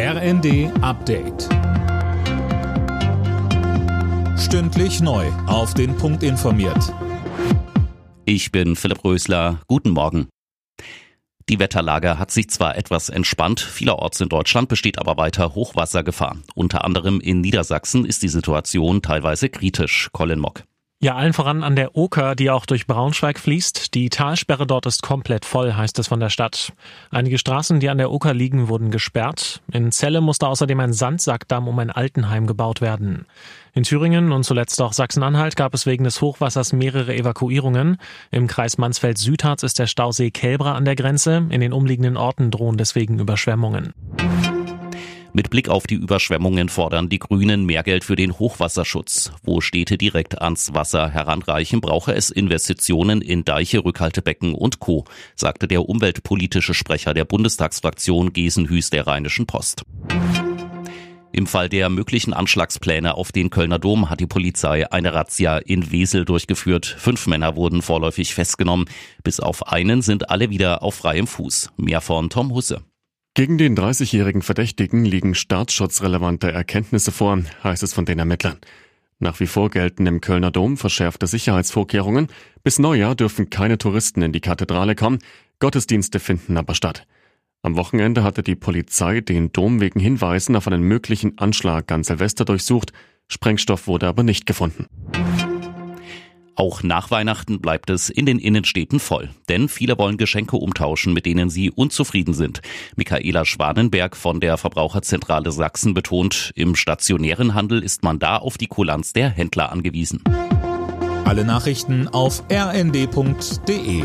RND Update. Stündlich neu. Auf den Punkt informiert. Ich bin Philipp Rösler. Guten Morgen. Die Wetterlage hat sich zwar etwas entspannt, vielerorts in Deutschland besteht aber weiter Hochwassergefahr. Unter anderem in Niedersachsen ist die Situation teilweise kritisch. Colin Mock. Ja, allen voran an der Oker, die auch durch Braunschweig fließt. Die Talsperre dort ist komplett voll, heißt es von der Stadt. Einige Straßen, die an der Oker liegen, wurden gesperrt. In Celle musste außerdem ein Sandsackdamm um ein Altenheim gebaut werden. In Thüringen und zuletzt auch Sachsen-Anhalt gab es wegen des Hochwassers mehrere Evakuierungen. Im Kreis Mansfeld-Südharz ist der Stausee Kälbra an der Grenze. In den umliegenden Orten drohen deswegen Überschwemmungen. Mit Blick auf die Überschwemmungen fordern die Grünen mehr Geld für den Hochwasserschutz. Wo Städte direkt ans Wasser heranreichen, brauche es Investitionen in Deiche, Rückhaltebecken und Co., sagte der umweltpolitische Sprecher der Bundestagsfraktion Gesenhüß der Rheinischen Post. Im Fall der möglichen Anschlagspläne auf den Kölner Dom hat die Polizei eine Razzia in Wesel durchgeführt. Fünf Männer wurden vorläufig festgenommen. Bis auf einen sind alle wieder auf freiem Fuß. Mehr von Tom Husse. Gegen den 30-jährigen Verdächtigen liegen staatsschutzrelevante Erkenntnisse vor, heißt es von den Ermittlern. Nach wie vor gelten im Kölner Dom verschärfte Sicherheitsvorkehrungen. Bis Neujahr dürfen keine Touristen in die Kathedrale kommen. Gottesdienste finden aber statt. Am Wochenende hatte die Polizei den Dom wegen Hinweisen auf einen möglichen Anschlag an Silvester durchsucht. Sprengstoff wurde aber nicht gefunden. Auch nach Weihnachten bleibt es in den Innenstädten voll, denn viele wollen Geschenke umtauschen, mit denen sie unzufrieden sind. Michaela Schwanenberg von der Verbraucherzentrale Sachsen betont, im stationären Handel ist man da auf die Kulanz der Händler angewiesen. Alle Nachrichten auf rnd.de